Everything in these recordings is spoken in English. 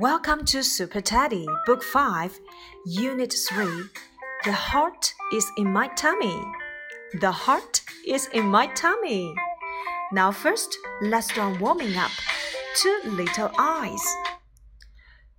Welcome to Super Teddy, Book 5, Unit 3. The heart is in my tummy. The heart is in my tummy. Now, first, let's start warming up. Two little eyes.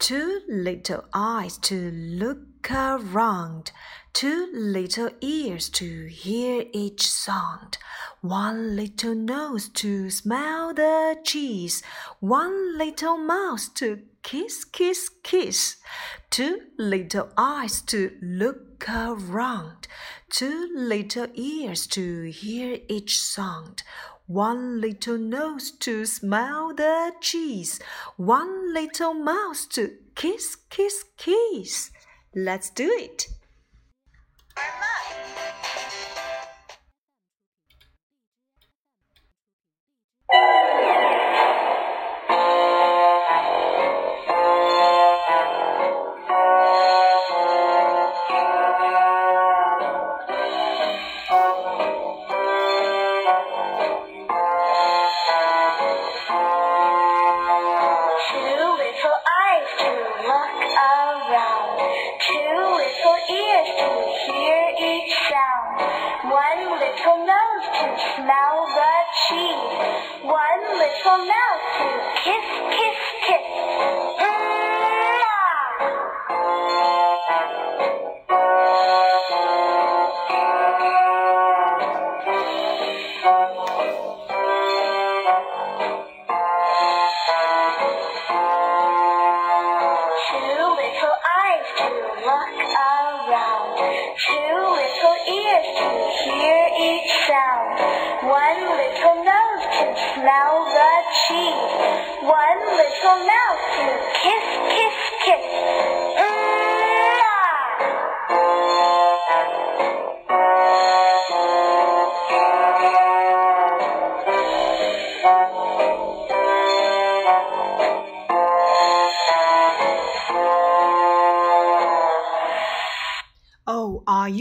Two little eyes to look around. Two little ears to hear each sound. One little nose to smell the cheese. One little mouth to kiss, kiss, kiss. Two little eyes to look around. Two little ears to hear each sound. One little nose to smell the cheese. One little mouth to kiss, kiss, kiss. Let's do it. One little nose to smell the cheese. One little mouth to kiss, kiss,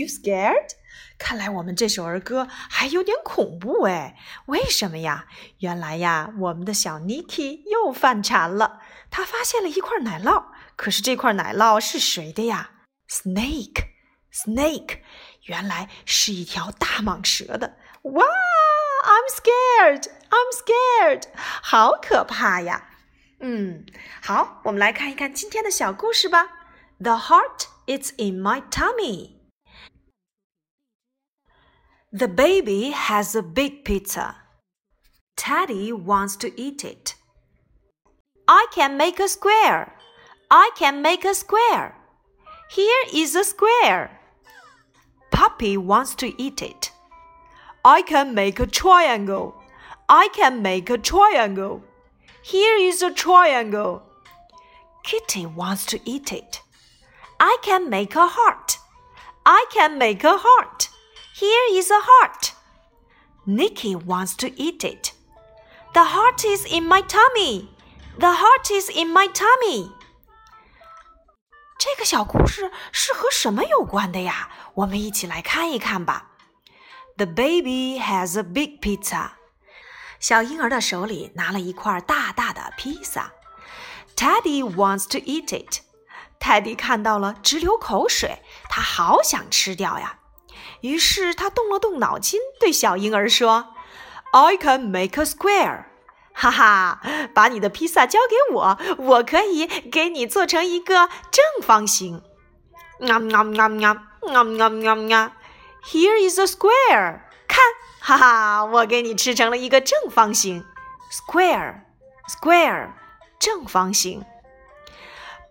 scared? 看来我们这首儿歌还有点恐怖哎，为什么呀？原来呀，我们的小 Niki 又犯馋了。他发现了一块奶酪，可是这块奶酪是谁的呀？Snake，Snake，原来是一条大蟒蛇的。哇，I'm scared，I'm scared，好可怕呀！嗯，好，我们来看一看今天的小故事吧。The heart is in my tummy. The baby has a big pizza. Teddy wants to eat it. I can make a square. I can make a square. Here is a square. Puppy wants to eat it. I can make a triangle. I can make a triangle. Here is a triangle. Kitty wants to eat it. I can make a heart. I can make a heart. Here is a heart. Nicky wants to eat it. The heart is in my tummy. The heart is in my tummy. 这个小故事是和什么有关的呀？我们一起来看一看吧。The baby has a big pizza. 小婴儿的手里拿了一块大大的披萨。Teddy wants to eat it. 泰迪看到了，直流口水，他好想吃掉呀。 于是他动了动脑筋，对小婴儿说：“I can make a square。”哈哈，把你的披萨交给我，我可以给你做成一个正方形。啊啊啊啊啊啊啊！Here is a square。看，哈哈，我给你吃成了一个正方形。Square，square，正方形。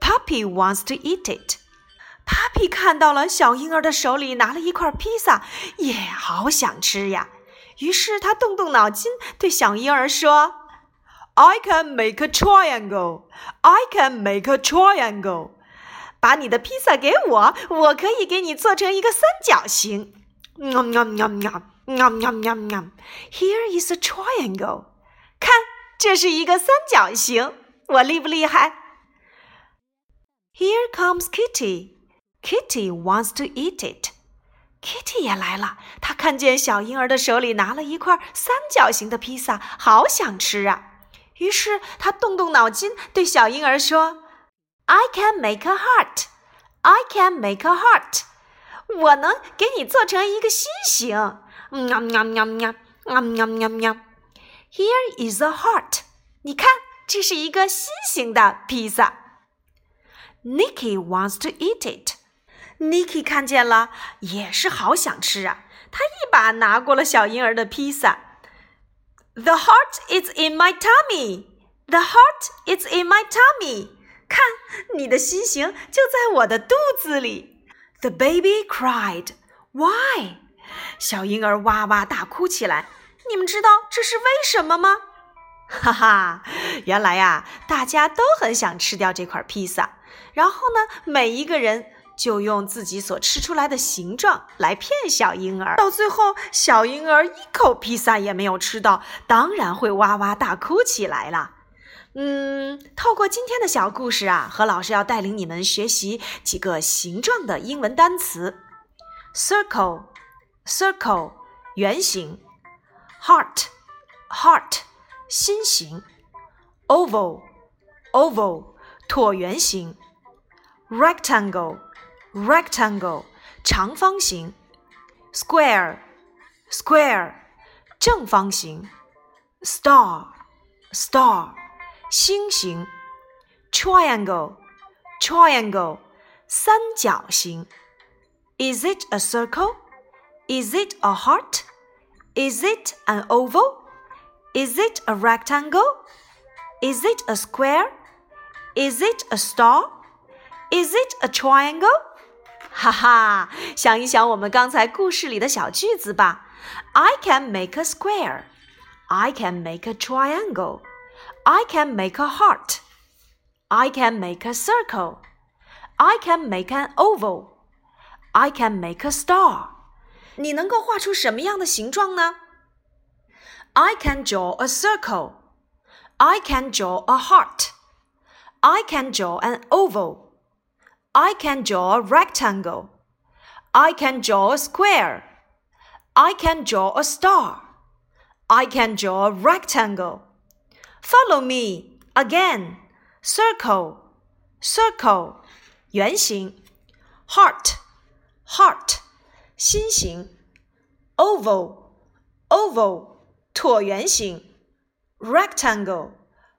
Puppy wants to eat it. 皮看到了小婴儿的手里拿了一块披萨，也好想吃呀。于是他动动脑筋，对小婴儿说：“I can make a triangle. I can make a triangle. 把你的披萨给我，我可以给你做成一个三角形。Nom a triangle. 看，这是一个三角形。我厉不厉害？Here comes Kitty. Kitty wants to eat it. Kitty 也来了，她看见小婴儿的手里拿了一块三角形的披萨，好想吃啊！于是她动动脑筋，对小婴儿说 I can make a heart. I can make a heart. 我能给你做成一个心形。喵喵喵喵喵喵喵喵。Here is a heart. 你看，这是一个心形的披萨。Nicky wants to eat it. Niki 看见了，也是好想吃啊！他一把拿过了小婴儿的披萨。The heart is in my tummy. The heart is in my tummy. 看，你的心形就在我的肚子里。The baby cried. Why? 小婴儿哇哇大哭起来。你们知道这是为什么吗？哈哈，原来呀，大家都很想吃掉这块披萨。然后呢，每一个人就用自己所吃出来的形状来骗小婴儿。到最后，小婴儿一口披萨也没有吃到，当然会哇哇大哭起来了。嗯，透过今天的小故事啊，何老师要带领你们学习几个形状的英文单词：circle，circle，圆形；heart，heart，心形；oval，oval，椭圆形 rectangle ；rectangle，rectangle，长方形；square，square，正方形；star，star。星形，triangle，triangle，三角形。Is it a circle? Is it a heart? Is it an oval? Is it a rectangle? Is it a square? Is it a star? Is it a triangle? 哈哈，想一想我们刚才故事里的小句子吧。I can make a square. I can make a triangle. I can make a heart. I can make a circle. I can make an oval. I can make a star. 你能够画出什么样的形状呢？I can draw a circle. I can draw a heart. I can draw an oval. I can draw a rectangle. I can draw a square. I can draw a star. I can draw a rectangle. Follow me again. Circle, circle, 圆形；heart, heart, 心形；oval, oval, 椭圆形；rectangle,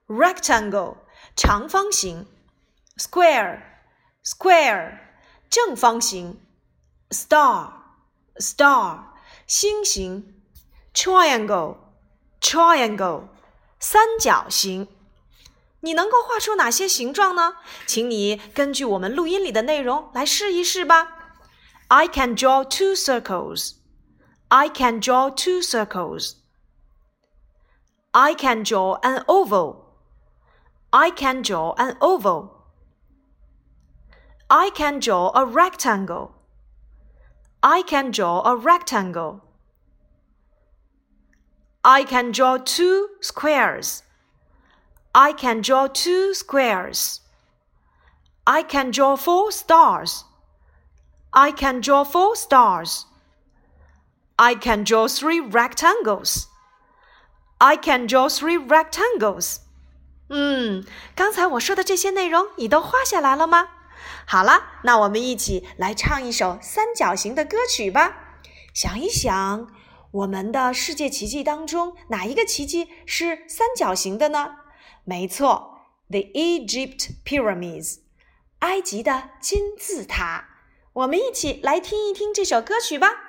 rectangle, 长方形；square, square, 正方形；star, star, 星形；triangle, triangle。三角形，你能够画出哪些形状呢？请你根据我们录音里的内容来试一试吧。I can draw two circles. I can draw two circles. I can draw an oval. I can draw an oval. I can draw a rectangle. I can draw a rectangle. I can draw two squares. I can draw two squares. I can draw four stars. I can draw four stars. I can draw three rectangles. I can draw three rectangles. 嗯，刚才我说的这些内容你都画下来了吗？ 好了，那我们一起来唱一首三角形的歌曲吧。想一想，我们的世界奇迹当中，哪一个奇迹是三角形的呢？没错，The Egypt Pyramids，埃及的金字塔。我们一起来听一听这首歌曲吧。